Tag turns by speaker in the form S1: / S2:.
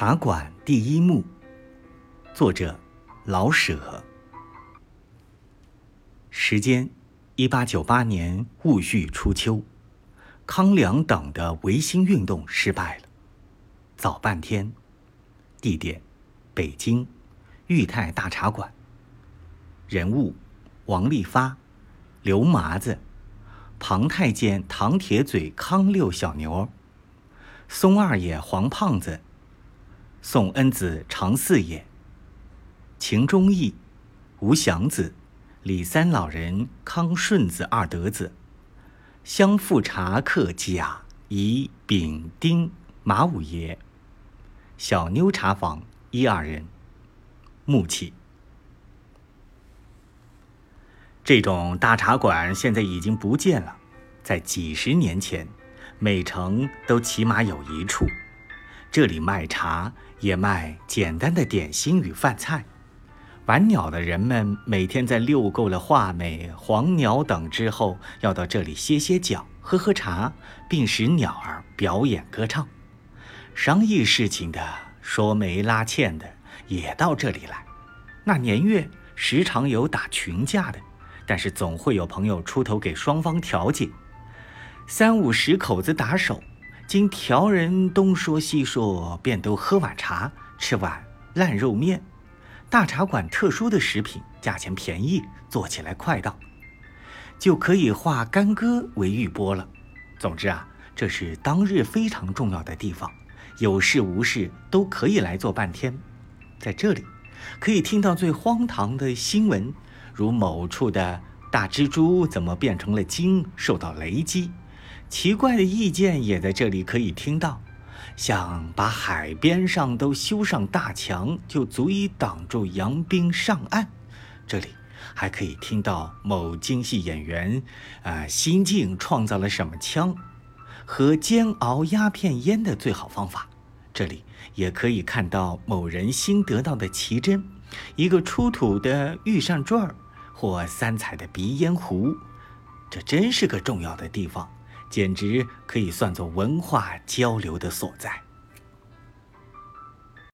S1: 茶馆第一幕，作者老舍。时间：一八九八年戊戌初秋，康梁等的维新运动失败了。早半天，地点：北京裕泰大茶馆。人物：王利发、刘麻子、庞太监唐铁嘴、康六小牛、松二爷黄胖子。宋恩子常四爷、秦忠义、吴祥子、李三老人、康顺子二德子、相父茶客甲乙丙丁马五爷、小妞茶坊一二人。木器。这种大茶馆现在已经不见了，在几十年前，每城都起码有一处。这里卖茶，也卖简单的点心与饭菜。玩鸟的人们每天在遛够了画眉、黄鸟等之后，要到这里歇歇脚、喝喝茶，并使鸟儿表演歌唱。商议事情的、说媒拉纤的，也到这里来。那年月时常有打群架的，但是总会有朋友出头给双方调解。三五十口子打手。经调人东说西说，便都喝碗茶，吃碗烂肉面。大茶馆特殊的食品，价钱便宜，做起来快当，就可以化干戈为玉帛了。总之啊，这是当日非常重要的地方，有事无事都可以来做半天。在这里，可以听到最荒唐的新闻，如某处的大蜘蛛怎么变成了精，受到雷击。奇怪的意见也在这里可以听到，像把海边上都修上大墙，就足以挡住洋兵上岸。这里还可以听到某京戏演员，啊，心境创造了什么枪，和煎熬鸦片烟的最好方法。这里也可以看到某人新得到的奇珍，一个出土的玉扇坠儿，或三彩的鼻烟壶。这真是个重要的地方。简直可以算作文化交流的所在。